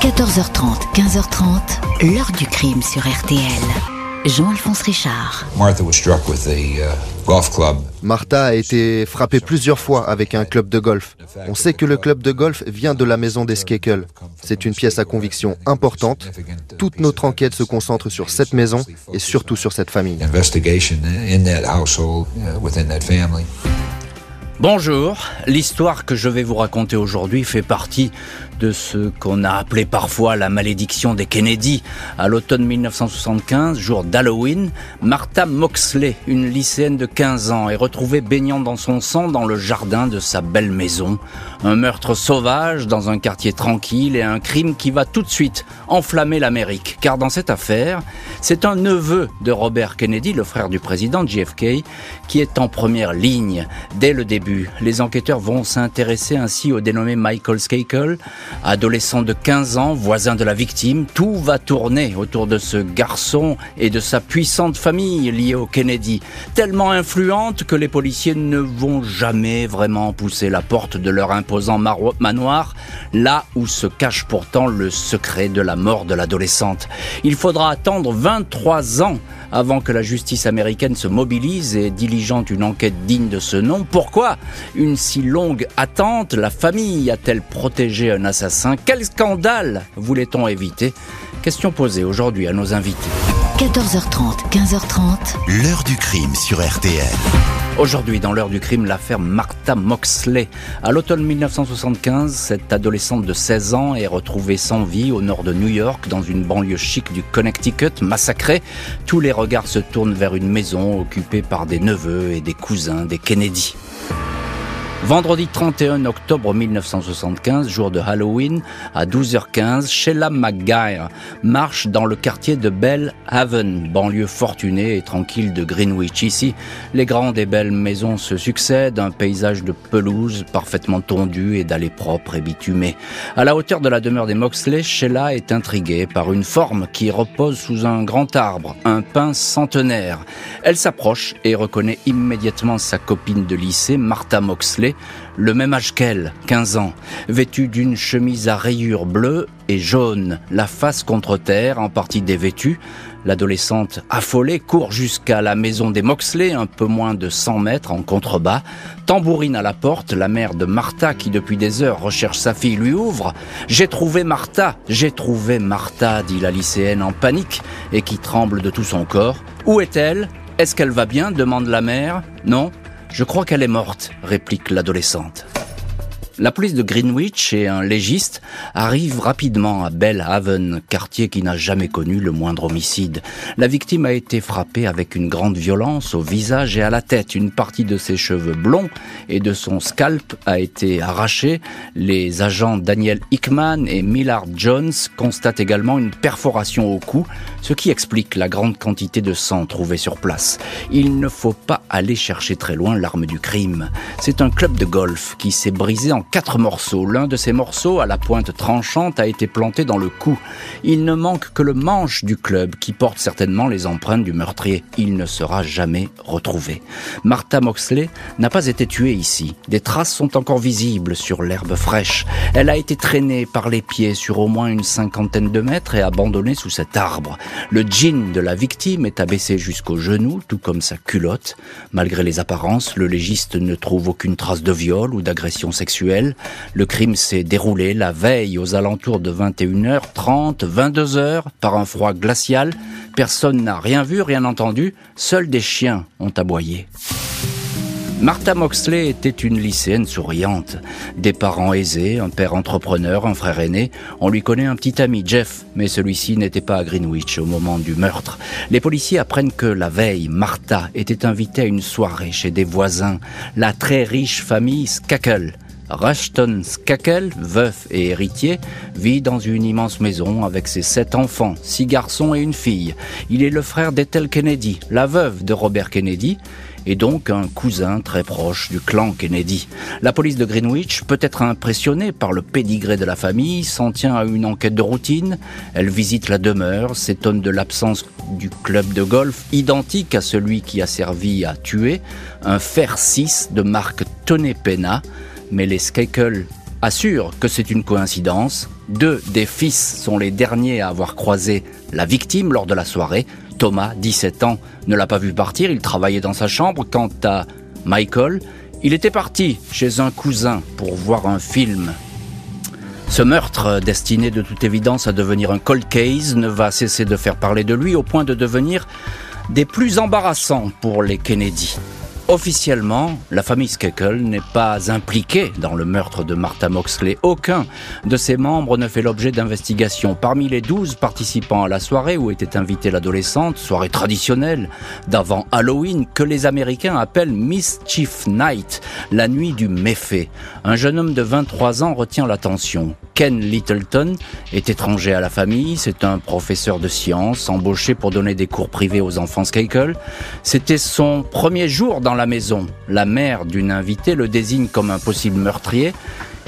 14h30, 15h30, l'heure du crime sur RTL. Jean-Alphonse Richard. Martha was struck with a uh, golf club. Martha a été frappée plusieurs fois avec un club de golf. On sait que le club de golf vient de la maison des Skakel. C'est une pièce à conviction importante. Toute notre enquête se concentre sur cette maison et surtout sur cette famille. Investigation in that household, uh, within that family. Bonjour, l'histoire que je vais vous raconter aujourd'hui fait partie de ce qu'on a appelé parfois la malédiction des Kennedy. À l'automne 1975, jour d'Halloween, Martha Moxley, une lycéenne de 15 ans, est retrouvée baignant dans son sang dans le jardin de sa belle maison. Un meurtre sauvage dans un quartier tranquille et un crime qui va tout de suite enflammer l'Amérique. Car dans cette affaire, c'est un neveu de Robert Kennedy, le frère du président JFK, qui est en première ligne dès le début les enquêteurs vont s'intéresser ainsi au dénommé Michael Skakel, adolescent de 15 ans, voisin de la victime. Tout va tourner autour de ce garçon et de sa puissante famille liée au Kennedy, tellement influente que les policiers ne vont jamais vraiment pousser la porte de leur imposant manoir, là où se cache pourtant le secret de la mort de l'adolescente. Il faudra attendre 23 ans avant que la justice américaine se mobilise et diligente une enquête digne de ce nom. Pourquoi une si longue attente? La famille a-t-elle protégé un assassin? Quel scandale voulait-on éviter? Question posée aujourd'hui à nos invités. 14h30, 15h30. L'heure du crime sur RTL. Aujourd'hui, dans l'heure du crime, l'affaire Martha Moxley. À l'automne 1975, cette adolescente de 16 ans est retrouvée sans vie au nord de New York, dans une banlieue chic du Connecticut, massacrée. Tous les regards se tournent vers une maison occupée par des neveux et des cousins des Kennedy. Vendredi 31 octobre 1975, jour de Halloween, à 12h15, Sheila McGuire marche dans le quartier de Bell Haven, banlieue fortunée et tranquille de Greenwich. Ici, les grandes et belles maisons se succèdent, un paysage de pelouse parfaitement tondu et d'allées propres et bitumées. À la hauteur de la demeure des Moxley, Sheila est intriguée par une forme qui repose sous un grand arbre, un pin centenaire. Elle s'approche et reconnaît immédiatement sa copine de lycée, Martha Moxley, le même âge qu'elle, 15 ans, vêtue d'une chemise à rayures bleues et jaunes, la face contre terre, en partie dévêtue. L'adolescente, affolée, court jusqu'à la maison des Moxley, un peu moins de 100 mètres en contrebas. Tambourine à la porte, la mère de Martha, qui depuis des heures recherche sa fille, lui ouvre. J'ai trouvé Martha, j'ai trouvé Martha, dit la lycéenne en panique et qui tremble de tout son corps. Où est-elle? Est-ce qu'elle va bien? demande la mère. Non, je crois qu'elle est morte, réplique l'adolescente. La police de Greenwich et un légiste arrivent rapidement à Bellhaven, quartier qui n'a jamais connu le moindre homicide. La victime a été frappée avec une grande violence au visage et à la tête. Une partie de ses cheveux blonds et de son scalp a été arrachée. Les agents Daniel Hickman et Millard Jones constatent également une perforation au cou, ce qui explique la grande quantité de sang trouvée sur place. Il ne faut pas aller chercher très loin l'arme du crime. C'est un club de golf qui s'est brisé en quatre morceaux. L'un de ces morceaux, à la pointe tranchante, a été planté dans le cou. Il ne manque que le manche du club qui porte certainement les empreintes du meurtrier. Il ne sera jamais retrouvé. Martha Moxley n'a pas été tuée ici. Des traces sont encore visibles sur l'herbe fraîche. Elle a été traînée par les pieds sur au moins une cinquantaine de mètres et abandonnée sous cet arbre. Le jean de la victime est abaissé jusqu'au genou, tout comme sa culotte. Malgré les apparences, le légiste ne trouve aucune trace de viol ou d'agression sexuelle le crime s'est déroulé la veille aux alentours de 21h30, 22h, par un froid glacial. Personne n'a rien vu, rien entendu. Seuls des chiens ont aboyé. Martha Moxley était une lycéenne souriante. Des parents aisés, un père entrepreneur, un frère aîné. On lui connaît un petit ami, Jeff, mais celui-ci n'était pas à Greenwich au moment du meurtre. Les policiers apprennent que la veille, Martha était invitée à une soirée chez des voisins, la très riche famille Skakel. Rushton Skakel, veuf et héritier, vit dans une immense maison avec ses sept enfants, six garçons et une fille. Il est le frère d'Ethel Kennedy, la veuve de Robert Kennedy, et donc un cousin très proche du clan Kennedy. La police de Greenwich, peut être impressionnée par le pédigré de la famille, s'en tient à une enquête de routine. Elle visite la demeure, s'étonne de l'absence du club de golf, identique à celui qui a servi à tuer, un fer 6 de marque Tony Pena, mais les Skakel assurent que c'est une coïncidence. Deux des fils sont les derniers à avoir croisé la victime lors de la soirée. Thomas, 17 ans, ne l'a pas vu partir, il travaillait dans sa chambre. Quant à Michael, il était parti chez un cousin pour voir un film. Ce meurtre, destiné de toute évidence à devenir un cold case, ne va cesser de faire parler de lui au point de devenir des plus embarrassants pour les Kennedy. Officiellement, la famille Skekel n'est pas impliquée dans le meurtre de Martha Moxley. Aucun de ses membres ne fait l'objet d'investigation. Parmi les douze participants à la soirée où était invitée l'adolescente, soirée traditionnelle d'avant Halloween, que les Américains appellent Mischief Night, la nuit du méfait, un jeune homme de 23 ans retient l'attention. Ken Littleton est étranger à la famille, c'est un professeur de sciences embauché pour donner des cours privés aux enfants Skakel. C'était son premier jour dans la maison. La mère d'une invitée le désigne comme un possible meurtrier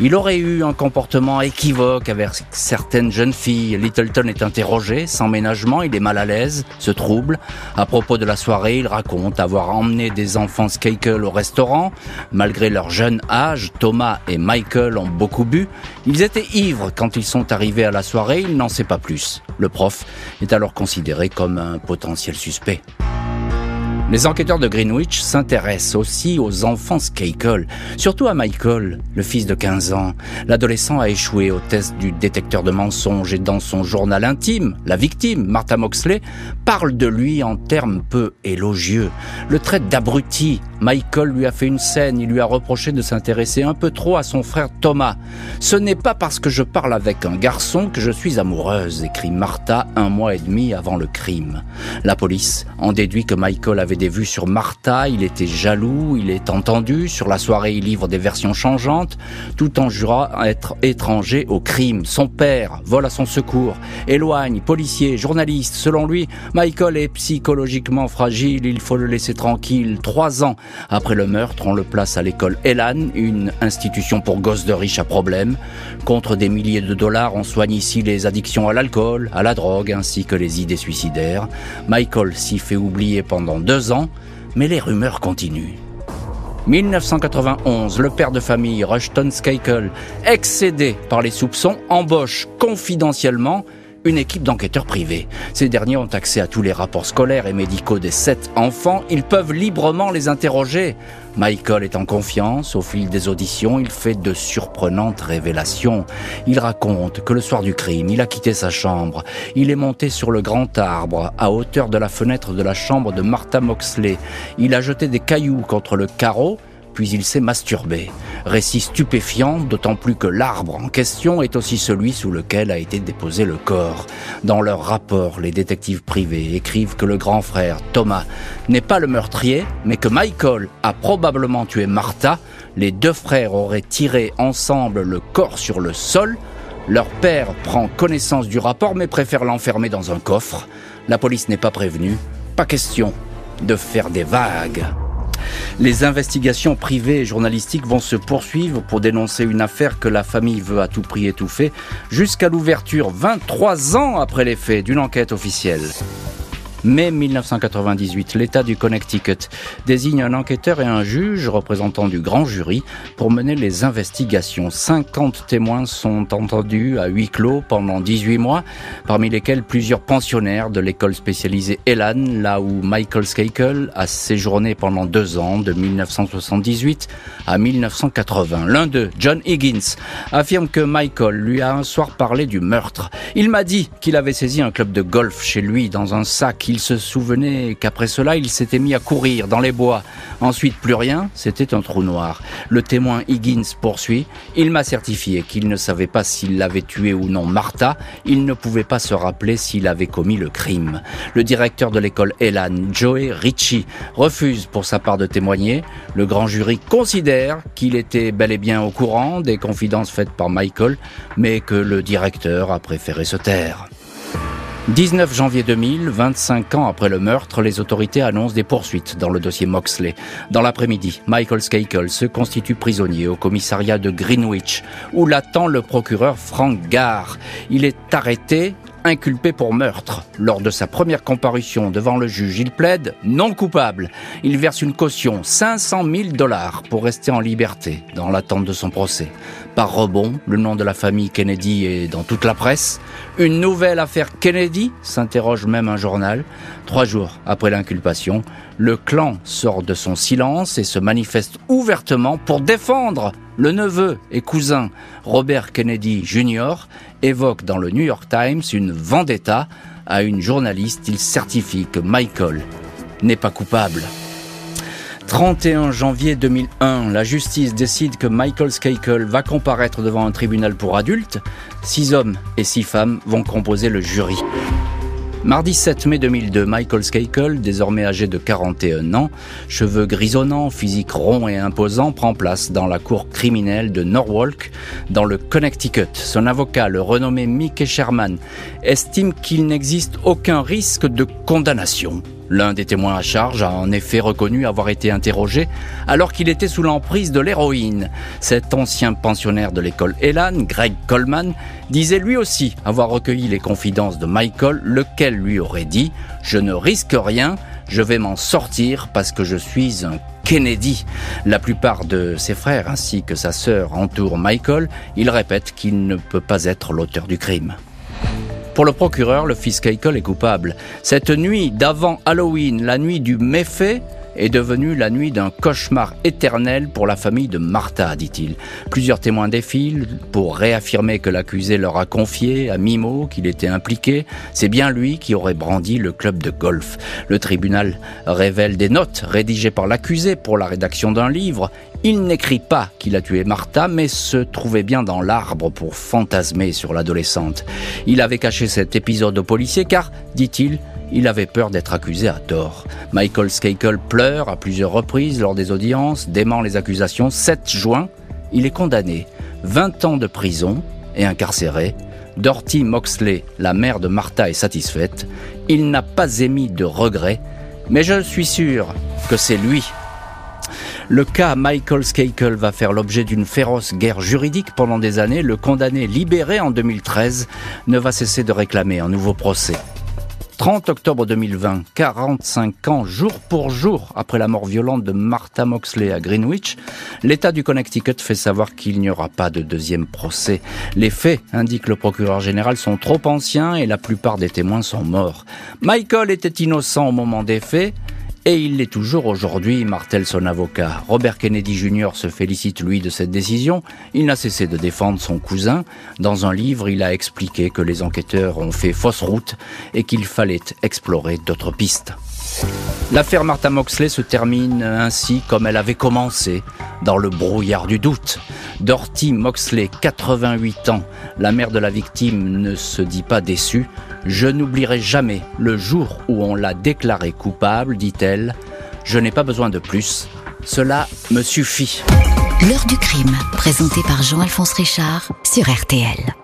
il aurait eu un comportement équivoque avec certaines jeunes filles. Littleton est interrogé, sans ménagement, il est mal à l'aise, se trouble. À propos de la soirée, il raconte avoir emmené des enfants Skakel au restaurant. Malgré leur jeune âge, Thomas et Michael ont beaucoup bu. Ils étaient ivres quand ils sont arrivés à la soirée, il n'en sait pas plus. Le prof est alors considéré comme un potentiel suspect. Les enquêteurs de Greenwich s'intéressent aussi aux enfants Skakel, surtout à Michael, le fils de 15 ans. L'adolescent a échoué au test du détecteur de mensonges et dans son journal intime, la victime, Martha Moxley, parle de lui en termes peu élogieux. Le traite d'abruti. Michael lui a fait une scène, il lui a reproché de s'intéresser un peu trop à son frère Thomas. Ce n'est pas parce que je parle avec un garçon que je suis amoureuse, écrit Martha un mois et demi avant le crime. La police en déduit que Michael avait des vues sur Martha, il était jaloux, il est entendu, sur la soirée il livre des versions changeantes, tout en jurant être étranger au crime. Son père vole à son secours, éloigne, policier, journaliste. Selon lui, Michael est psychologiquement fragile, il faut le laisser tranquille. Trois ans après le meurtre, on le place à l'école Elan, une institution pour gosses de riches à problème. Contre des milliers de dollars, on soigne ici les addictions à l'alcool, à la drogue, ainsi que les idées suicidaires. Michael s'y fait oublier pendant deux ans, mais les rumeurs continuent. 1991, le père de famille Rushton Skakel, excédé par les soupçons, embauche confidentiellement une équipe d'enquêteurs privés. Ces derniers ont accès à tous les rapports scolaires et médicaux des sept enfants. Ils peuvent librement les interroger. Michael est en confiance. Au fil des auditions, il fait de surprenantes révélations. Il raconte que le soir du crime, il a quitté sa chambre. Il est monté sur le grand arbre, à hauteur de la fenêtre de la chambre de Martha Moxley. Il a jeté des cailloux contre le carreau puis il s'est masturbé. Récit stupéfiant, d'autant plus que l'arbre en question est aussi celui sous lequel a été déposé le corps. Dans leur rapport, les détectives privés écrivent que le grand frère, Thomas, n'est pas le meurtrier, mais que Michael a probablement tué Martha. Les deux frères auraient tiré ensemble le corps sur le sol. Leur père prend connaissance du rapport mais préfère l'enfermer dans un coffre. La police n'est pas prévenue. Pas question de faire des vagues. Les investigations privées et journalistiques vont se poursuivre pour dénoncer une affaire que la famille veut à tout prix étouffer jusqu'à l'ouverture 23 ans après les faits d'une enquête officielle. Mai 1998, l'État du Connecticut désigne un enquêteur et un juge représentant du grand jury pour mener les investigations. 50 témoins sont entendus à huis clos pendant 18 mois, parmi lesquels plusieurs pensionnaires de l'école spécialisée Elan, là où Michael Skakel a séjourné pendant deux ans, de 1978 à 1980. L'un d'eux, John Higgins, affirme que Michael lui a un soir parlé du meurtre. Il m'a dit qu'il avait saisi un club de golf chez lui dans un sac il se souvenait qu'après cela, il s'était mis à courir dans les bois. Ensuite, plus rien, c'était un trou noir. Le témoin Higgins poursuit. Il m'a certifié qu'il ne savait pas s'il l'avait tué ou non Martha. Il ne pouvait pas se rappeler s'il avait commis le crime. Le directeur de l'école Elan, Joey Ritchie, refuse pour sa part de témoigner. Le grand jury considère qu'il était bel et bien au courant des confidences faites par Michael, mais que le directeur a préféré se taire. 19 janvier 2000, 25 ans après le meurtre, les autorités annoncent des poursuites dans le dossier Moxley. Dans l'après-midi, Michael Skakel se constitue prisonnier au commissariat de Greenwich, où l'attend le procureur Frank Garr. Il est arrêté inculpé pour meurtre. Lors de sa première comparution devant le juge, il plaide non coupable. Il verse une caution 500 000 dollars pour rester en liberté dans l'attente de son procès. Par rebond, le nom de la famille Kennedy est dans toute la presse. Une nouvelle affaire Kennedy s'interroge même un journal. Trois jours après l'inculpation, le clan sort de son silence et se manifeste ouvertement pour défendre le neveu et cousin Robert Kennedy Jr. évoque dans le New York Times une vendetta à une journaliste. Il certifie que Michael n'est pas coupable. 31 janvier 2001, la justice décide que Michael Skakel va comparaître devant un tribunal pour adultes. Six hommes et six femmes vont composer le jury. Mardi 7 mai 2002, Michael Skakel, désormais âgé de 41 ans, cheveux grisonnants, physique rond et imposant, prend place dans la cour criminelle de Norwalk, dans le Connecticut. Son avocat, le renommé Mickey Sherman, estime qu'il n'existe aucun risque de condamnation. L'un des témoins à charge a en effet reconnu avoir été interrogé alors qu'il était sous l'emprise de l'héroïne. Cet ancien pensionnaire de l'école Elan, Greg Coleman, disait lui aussi avoir recueilli les confidences de Michael, lequel lui aurait dit ⁇ Je ne risque rien, je vais m'en sortir parce que je suis un Kennedy. La plupart de ses frères ainsi que sa sœur entourent Michael. Il répète qu'il ne peut pas être l'auteur du crime. Pour le procureur, le fils Keiko est coupable. Cette nuit d'avant Halloween, la nuit du méfait, est devenue la nuit d'un cauchemar éternel pour la famille de Martha, dit-il. Plusieurs témoins défilent pour réaffirmer que l'accusé leur a confié à Mimo qu'il était impliqué. C'est bien lui qui aurait brandi le club de golf. Le tribunal révèle des notes rédigées par l'accusé pour la rédaction d'un livre. Il n'écrit pas qu'il a tué Martha, mais se trouvait bien dans l'arbre pour fantasmer sur l'adolescente. Il avait caché cet épisode au policier car, dit-il, il avait peur d'être accusé à tort. Michael Skakel pleure à plusieurs reprises lors des audiences, dément les accusations. 7 juin, il est condamné. 20 ans de prison et incarcéré. Dorothy Moxley, la mère de Martha, est satisfaite. Il n'a pas émis de regrets, mais je suis sûr que c'est lui. Le cas Michael Skakel va faire l'objet d'une féroce guerre juridique pendant des années. Le condamné libéré en 2013 ne va cesser de réclamer un nouveau procès. 30 octobre 2020, 45 ans jour pour jour après la mort violente de Martha Moxley à Greenwich, l'État du Connecticut fait savoir qu'il n'y aura pas de deuxième procès. Les faits, indique le procureur général, sont trop anciens et la plupart des témoins sont morts. Michael était innocent au moment des faits, et il l'est toujours aujourd'hui, martèle son avocat. Robert Kennedy Jr. se félicite, lui, de cette décision. Il n'a cessé de défendre son cousin. Dans un livre, il a expliqué que les enquêteurs ont fait fausse route et qu'il fallait explorer d'autres pistes. L'affaire Martha Moxley se termine ainsi comme elle avait commencé, dans le brouillard du doute. Dorothy Moxley, 88 ans, la mère de la victime, ne se dit pas déçue. Je n'oublierai jamais le jour où on l'a déclaré coupable, dit-elle. Je n'ai pas besoin de plus. Cela me suffit. L'heure du crime, présenté par Jean-Alphonse Richard sur RTL.